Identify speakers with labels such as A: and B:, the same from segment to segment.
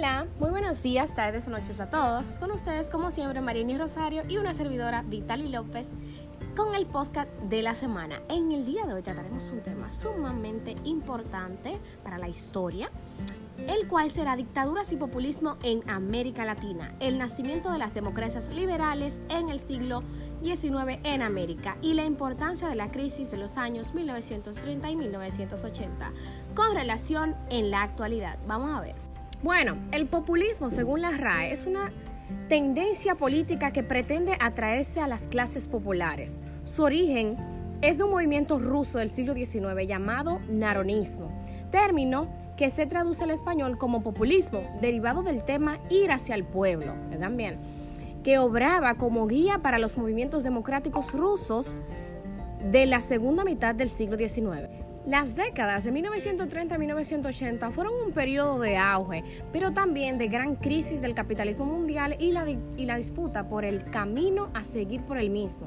A: Hola, muy buenos días, tardes o noches a todos. Con ustedes, como siempre, Marini Rosario y una servidora, Vitali López, con el podcast de la semana. En el día de hoy trataremos un tema sumamente importante para la historia, el cual será dictaduras y populismo en América Latina, el nacimiento de las democracias liberales en el siglo XIX en América y la importancia de la crisis de los años 1930 y 1980 con relación en la actualidad. Vamos a ver. Bueno, el populismo, según la RAE, es una tendencia política que pretende atraerse a las clases populares. Su origen es de un movimiento ruso del siglo XIX llamado naronismo, término que se traduce al español como populismo, derivado del tema ir hacia el pueblo, que obraba como guía para los movimientos democráticos rusos de la segunda mitad del siglo XIX. Las décadas de 1930 a 1980 fueron un periodo de auge, pero también de gran crisis del capitalismo mundial y la, y la disputa por el camino a seguir por el mismo,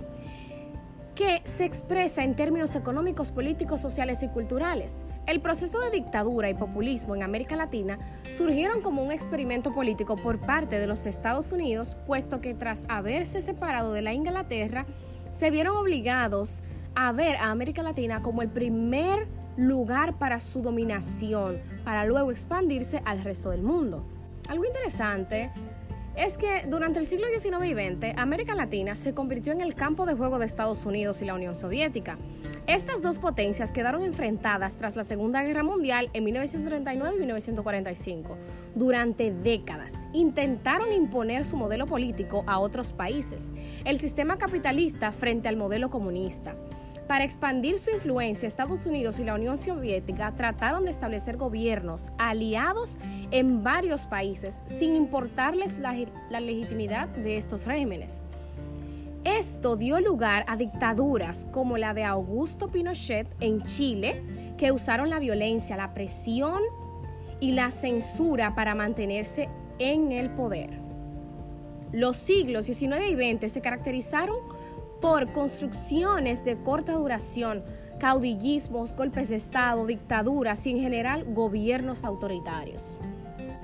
A: que se expresa en términos económicos, políticos, sociales y culturales. El proceso de dictadura y populismo en América Latina surgieron como un experimento político por parte de los Estados Unidos, puesto que tras haberse separado de la Inglaterra, se vieron obligados a ver a América Latina como el primer lugar para su dominación, para luego expandirse al resto del mundo. Algo interesante es que durante el siglo XIX y XX, América Latina se convirtió en el campo de juego de Estados Unidos y la Unión Soviética. Estas dos potencias quedaron enfrentadas tras la Segunda Guerra Mundial en 1939 y 1945. Durante décadas intentaron imponer su modelo político a otros países, el sistema capitalista frente al modelo comunista. Para expandir su influencia, Estados Unidos y la Unión Soviética trataron de establecer gobiernos aliados en varios países sin importarles la, legitimidad de estos regímenes. Esto dio lugar a dictaduras como la de Augusto Pinochet en Chile, que usaron la violencia, la presión y la censura para mantenerse en el poder. Los siglos XIX y XX se caracterizaron por construcciones de corta duración, caudillismos, golpes de Estado, dictaduras y en general gobiernos autoritarios.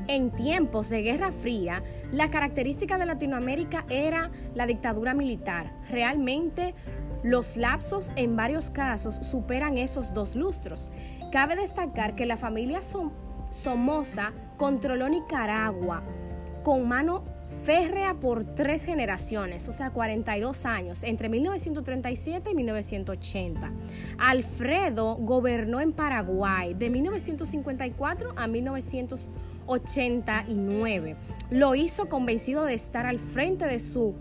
A: En tiempos de Guerra Fría, la característica de Latinoamérica era la dictadura militar. Realmente los lapsos en varios casos superan esos dos lustros. Cabe destacar que la familia Somoza controló Nicaragua con mano férrea por tres generaciones, o sea, 42 años, entre 1937 y 1980. Alfredo gobernó en Paraguay de 1954 a 1989. Lo hizo convencido de estar al frente de su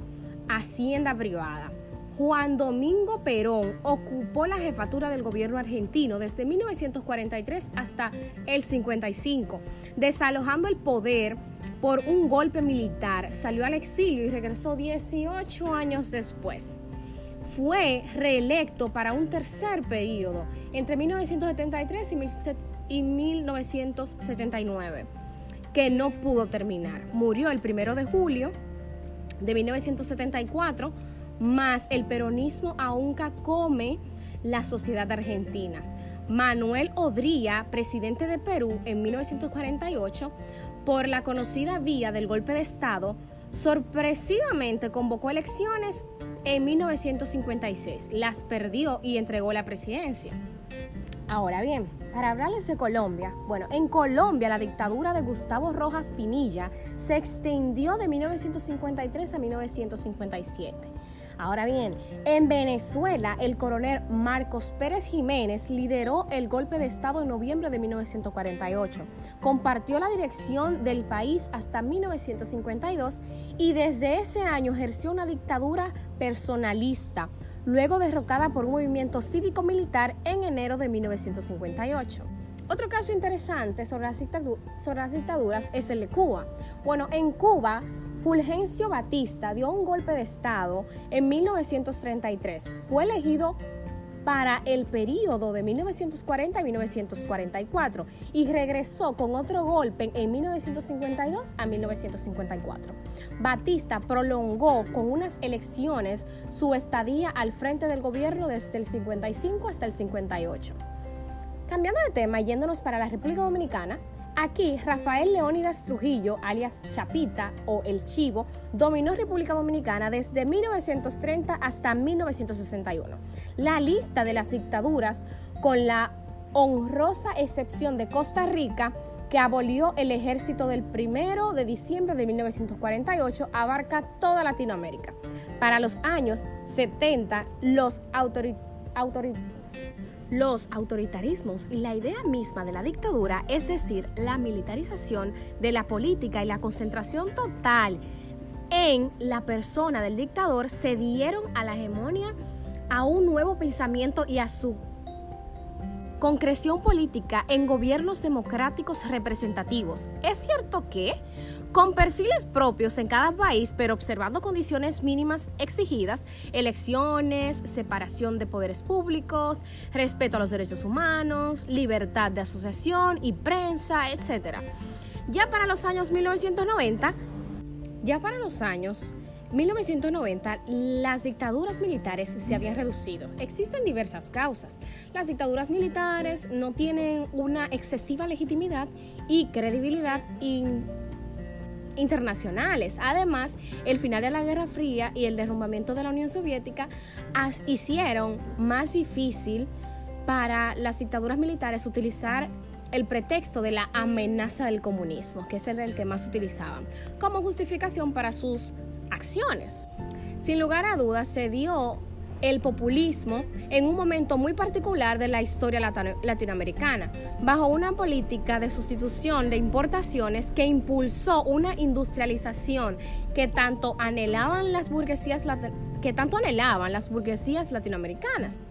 A: hacienda privada. Juan Domingo Perón ocupó la jefatura del gobierno argentino desde 1943 hasta el 55, desalojando el poder por un golpe militar. Salió al exilio y regresó 18 años después. Fue reelecto para un tercer periodo entre 1973 y 1979, que no pudo terminar. Murió el primero de julio de 1974 más el peronismo aún come la sociedad argentina. Manuel Odría, presidente de Perú en 1948, por la conocida vía del golpe de Estado, sorpresivamente convocó elecciones en 1956, las perdió y entregó la presidencia. Ahora bien, para hablarles de Colombia, bueno, en Colombia la dictadura de Gustavo Rojas Pinilla se extendió de 1953 a 1957. Ahora bien, en Venezuela, el coronel Marcos Pérez Jiménez lideró el golpe de Estado en noviembre de 1948. Compartió la dirección del país hasta 1952 y desde ese año ejerció una dictadura personalista, luego derrocada por un movimiento cívico-militar en enero de 1958. Otro caso interesante sobre las, dictaduras es el de Cuba. Bueno, en Cuba, Fulgencio Batista dio un golpe de Estado en 1933. Fue elegido para el periodo de 1940 y 1944 y regresó con otro golpe en 1952 a 1954. Batista prolongó con unas elecciones su estadía al frente del gobierno desde el 55 hasta el 58. Cambiando de tema, yéndonos para la República Dominicana, Aquí, Rafael Leónidas Trujillo, alias Chapita o El Chivo, dominó República Dominicana desde 1930 hasta 1961. La lista de las dictaduras, con la honrosa excepción de Costa Rica, que abolió el ejército del 1 de diciembre de 1948, abarca toda Latinoamérica. Para los años 70, los los autoritarismos y la idea misma de la dictadura, es decir, la militarización de la política y la concentración total en la persona del dictador, se dieron a la hegemonía, a un nuevo pensamiento y a su concreción política en gobiernos democráticos representativos. Es cierto que, con perfiles propios en cada país, pero observando condiciones mínimas exigidas, elecciones, separación de poderes públicos, respeto a los derechos humanos, libertad de asociación y prensa, etc. Ya para los años 1990, ya para los años 1990 las dictaduras militares se habían reducido. Existen diversas causas. Las dictaduras militares no tienen una excesiva legitimidad y credibilidad internacionales. Además, el final de la Guerra Fría y el derrumbamiento de la Unión Soviética hicieron más difícil para las dictaduras militares utilizar el pretexto de la amenaza del comunismo, que es el que más utilizaban, como justificación para sus acciones. Sin lugar a dudas, se dio el populismo en un momento muy particular de la historia latinoamericana, bajo una política de sustitución de importaciones que impulsó una industrialización que tanto anhelaban las burguesías que tanto anhelaban las burguesías latinoamericanas.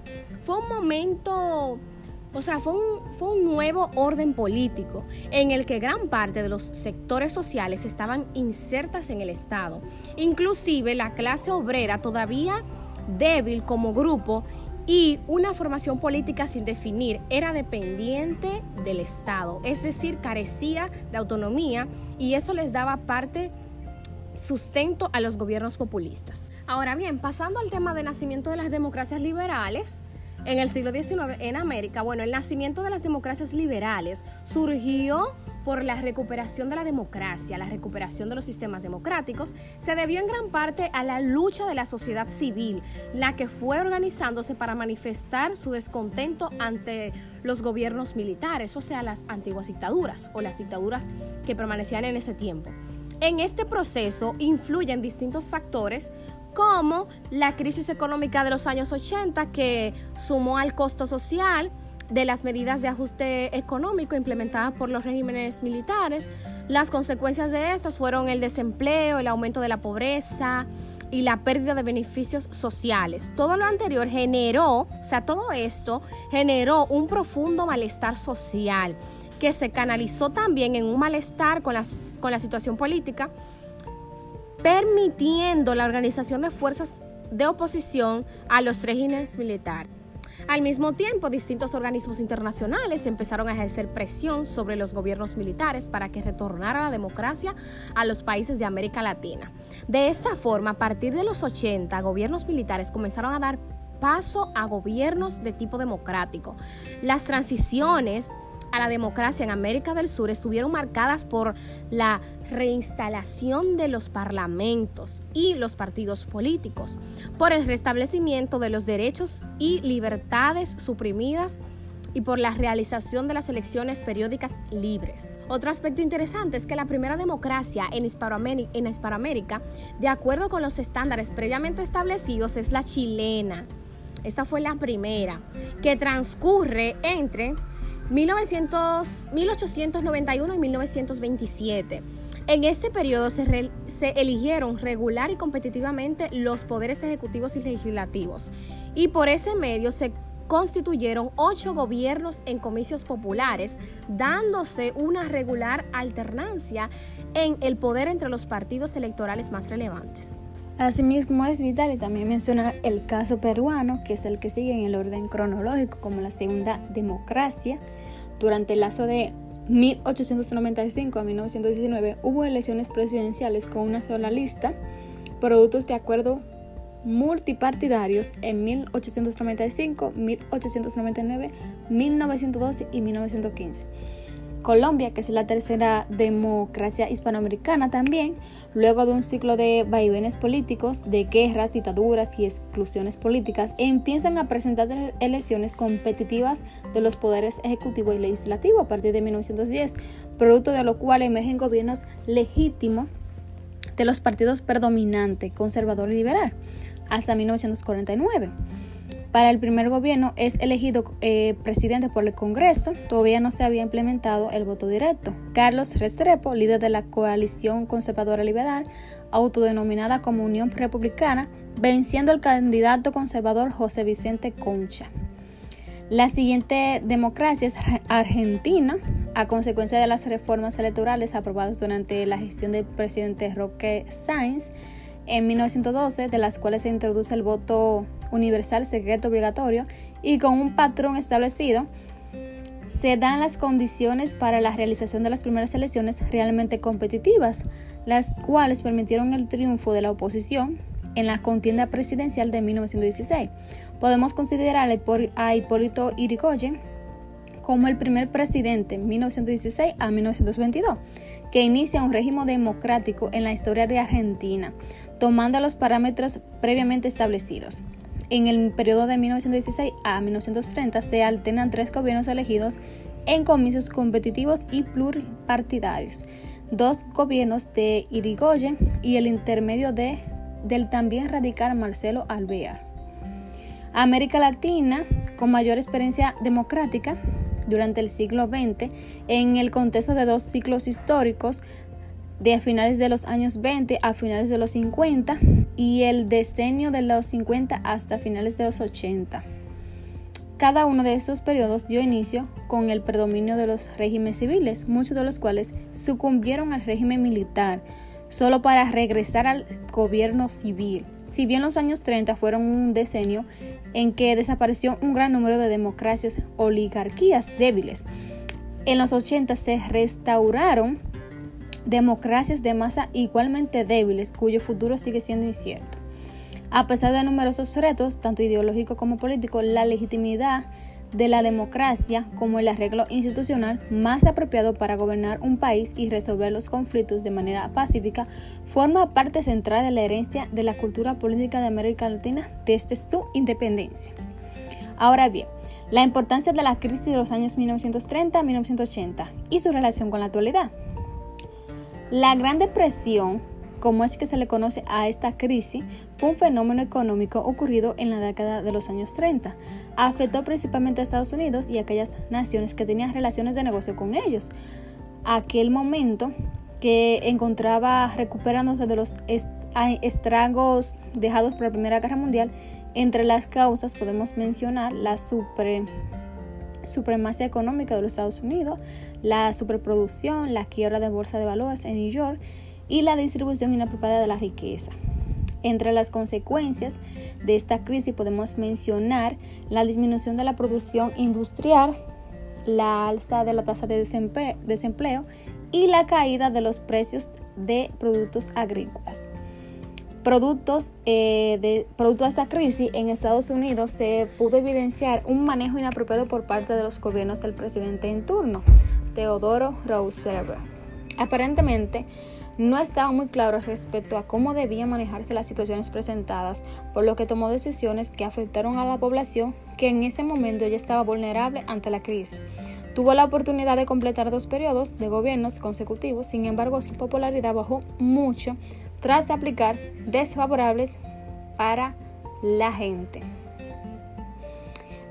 A: Fue un momento o sea, fue un, fue un nuevo orden político en el que gran parte de los sectores sociales estaban insertas en el Estado. Inclusive la clase obrera todavía débil como grupo y una formación política sin definir era dependiente del Estado, es decir, carecía de autonomía y eso les daba parte sustento a los gobiernos populistas. Ahora bien, pasando al tema de nacimiento de las democracias liberales, en el siglo XIX en América, bueno, el nacimiento de las democracias liberales surgió por la recuperación de la democracia, la recuperación de los sistemas democráticos, se debió en gran parte a la lucha de la sociedad civil, la que fue organizándose para manifestar su descontento ante los gobiernos militares, o sea, las antiguas dictaduras o las dictaduras que permanecían en ese tiempo. En este proceso influyen distintos factores como la crisis económica de los años 80 que sumó al costo social de las medidas de ajuste económico implementadas por los regímenes militares. Las consecuencias de estas fueron el desempleo, el aumento de la pobreza y la pérdida de beneficios sociales. Todo lo anterior generó, o sea, todo esto generó un profundo malestar social que se canalizó también en un malestar con, las, con la situación política permitiendo la organización de fuerzas de oposición a los regímenes militares. Al mismo tiempo, distintos organismos internacionales empezaron a ejercer presión sobre los gobiernos militares para que retornara la democracia a los países de América Latina. De esta forma, a partir de los 80, gobiernos militares comenzaron a dar paso a gobiernos de tipo democrático. Las transiciones a la democracia en América del Sur estuvieron marcadas por la reinstalación de los parlamentos y los partidos políticos, por el restablecimiento de los derechos y libertades suprimidas y por la realización de las elecciones periódicas libres. Otro aspecto interesante es que la primera democracia en Hispanoamérica, de acuerdo con los estándares previamente establecidos, es la chilena. Esta fue la primera, que transcurre entre 1900, 1891 y 1927. En este periodo se, eligieron regular y competitivamente los poderes ejecutivos y legislativos y por ese medio se constituyeron ocho gobiernos en comicios populares, dándose una regular alternancia en el poder entre los partidos electorales más relevantes.
B: Asimismo es vital y también menciona el caso peruano, que es el que sigue en el orden cronológico como la segunda democracia. Durante el lazo de 1895 a 1919 hubo elecciones presidenciales con una sola lista, productos de acuerdo multipartidarios en 1895, 1899, 1912 y 1915. Colombia, que es la tercera democracia hispanoamericana también, luego de un ciclo de vaivenes políticos, de guerras, dictaduras y exclusiones políticas, empiezan a presentar elecciones competitivas de los poderes ejecutivo y legislativo a partir de 1910, producto de lo cual emergen gobiernos legítimos de los partidos predominantes, conservador y liberal, hasta 1949. Para el primer gobierno es elegido eh, presidente por el Congreso. Todavía no se había implementado el voto directo. Carlos Restrepo, líder de la coalición conservadora liberal, autodenominada como Unión Republicana, venciendo al candidato conservador José Vicente Concha. La siguiente democracia es Argentina, a consecuencia de las reformas electorales aprobadas durante la gestión del presidente Roque Sáenz en 1912, de las cuales se introduce el voto universal secreto obligatorio y con un patrón establecido, se dan las condiciones para la realización de las primeras elecciones realmente competitivas, las cuales permitieron el triunfo de la oposición en la contienda presidencial de 1916. Podemos considerar a Hipólito Yrigoyen como el primer presidente 1916 a 1922, que inicia un régimen democrático en la historia de Argentina, tomando los parámetros previamente establecidos. En el periodo de 1916 a 1930 se alternan tres gobiernos elegidos en comicios competitivos y pluripartidarios, dos gobiernos de Irigoyen y el intermedio de, del también radical Marcelo Alvear. América Latina, con mayor experiencia democrática durante el siglo XX, en el contexto de dos ciclos históricos, de finales de los años 20 a finales de los 50 y el decenio de los 50 hasta finales de los 80. Cada uno de esos periodos dio inicio con el predominio de los regímenes civiles, muchos de los cuales sucumbieron al régimen militar, solo para regresar al gobierno civil. Si bien los años 30 fueron un decenio en que desapareció un gran número de democracias oligarquías débiles, en los 80 se restauraron democracias de masa igualmente débiles cuyo futuro sigue siendo incierto. A pesar de numerosos retos, tanto ideológicos como políticos, la legitimidad de la democracia como el arreglo institucional más apropiado para gobernar un país y resolver los conflictos de manera pacífica forma parte central de la herencia de la cultura política de América Latina desde su independencia. Ahora bien, la importancia de la crisis de los años 1930-1980 y su relación con la actualidad. La Gran Depresión, como es que se le conoce a esta crisis, fue un fenómeno económico ocurrido en la década de los años 30. Afectó principalmente a Estados Unidos y aquellas naciones que tenían relaciones de negocio con ellos. Aquel momento que encontraba recuperándose de los estragos dejados por la Primera Guerra Mundial, entre las causas podemos mencionar la supremacía económica de los Estados Unidos, la superproducción, la quiebra de bolsa de valores en New York y la distribución inapropiada de la riqueza. Entre las consecuencias de esta crisis podemos mencionar la disminución de la producción industrial, la alza de la tasa de desempleo y la caída de los precios de productos agrícolas. Productos eh, de producto de esta crisis en Estados Unidos se pudo evidenciar un manejo inapropiado por parte de los gobiernos del presidente en turno, Teodoro Roosevelt. Aparentemente, no estaba muy claro respecto a cómo debían manejarse las situaciones presentadas, por lo que tomó decisiones que afectaron a la población que en ese momento ya estaba vulnerable ante la crisis. Tuvo la oportunidad de completar dos periodos de gobiernos consecutivos, sin embargo su popularidad bajó mucho tras aplicar desfavorables para la gente.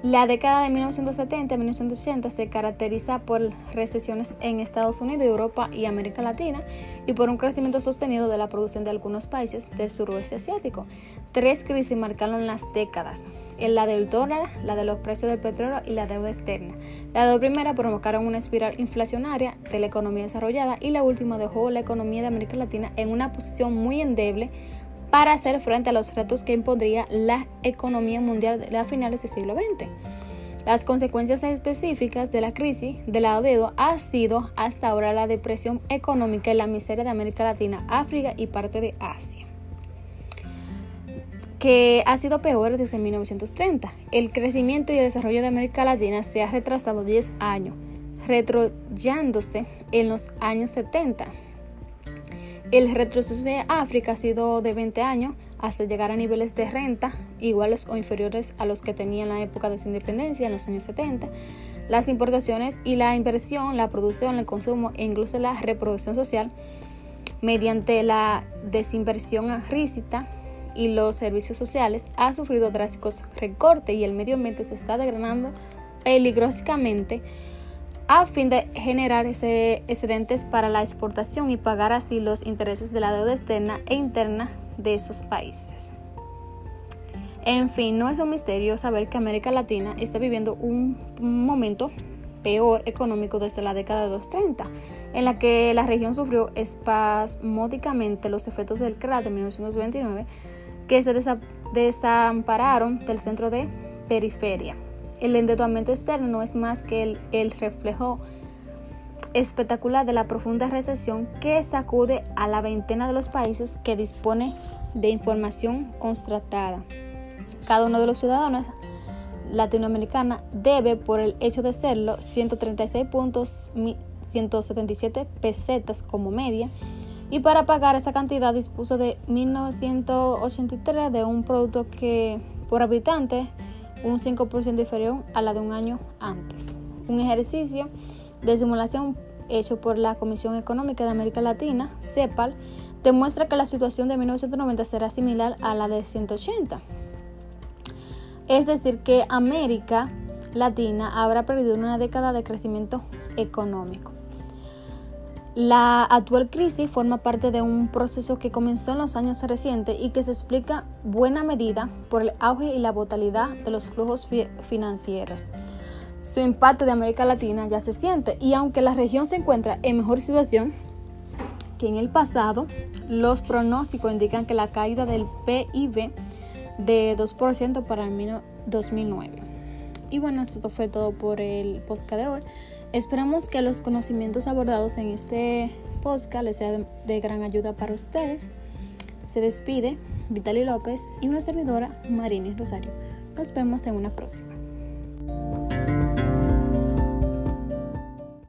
B: La década de 1970 1980 se caracteriza por recesiones en Estados Unidos, Europa y América Latina y por un crecimiento sostenido de la producción de algunos países del suroeste asiático. Tres crisis marcaron las décadas, la del dólar, la de los precios del petróleo y la deuda externa. La dos primera provocaron una espiral inflacionaria de la economía desarrollada y la última dejó la economía de América Latina en una posición muy endeble para hacer frente a los retos que impondría la economía mundial a finales del siglo XX. Las consecuencias específicas de la crisis de la deuda ha sido hasta ahora la depresión económica y la miseria de América Latina, África y parte de Asia, que ha sido peor desde 1930. El crecimiento y el desarrollo de América Latina se ha retrasado 10 años, retroyándose en los años 70. El retroceso de África ha sido de 20 años hasta llegar a niveles de renta iguales o inferiores a los que tenía en la época de su independencia en los años 70. Las importaciones y la inversión, la producción, el consumo e incluso la reproducción social mediante la desinversión rígida y los servicios sociales ha sufrido drásticos recortes y el medio ambiente se está degradando peligrosamente a fin de generar ese excedentes para la exportación y pagar así los intereses de la deuda externa e interna de esos países. En fin, no es un misterio saber que América Latina está viviendo un momento peor económico desde la década de los 30, en la que la región sufrió espasmódicamente los efectos del crack de 1929, que se desampararon del centro de periferia. El endeudamiento externo no es más que el, reflejo espectacular de la profunda recesión que sacude a la veintena de los países que dispone de información constatada. Cada uno de los ciudadanos latinoamericanos debe, por el hecho de serlo, 136 puntos 177 pesetas como media y para pagar esa cantidad dispuso de 1983 de un producto que por habitante un 5% inferior a la de un año antes. Un ejercicio de simulación hecho por la Comisión Económica de América Latina, CEPAL, demuestra que la situación de 1990 será similar a la de 180. Es decir, que América Latina habrá perdido una década de crecimiento económico. La actual crisis forma parte de un proceso que comenzó en los años recientes y que se explica buena medida por el auge y la brutalidad de los flujos financieros. Su impacto de América Latina ya se siente y aunque la región se encuentra en mejor situación que en el pasado, los pronósticos indican que la caída del PIB de 2% para el 2009. Y bueno, esto fue todo por el podcast de hoy. Esperamos que los conocimientos abordados en este podcast les sean de gran ayuda para ustedes. Se despide Vitali López y una servidora Marini Rosario. Nos vemos en una próxima.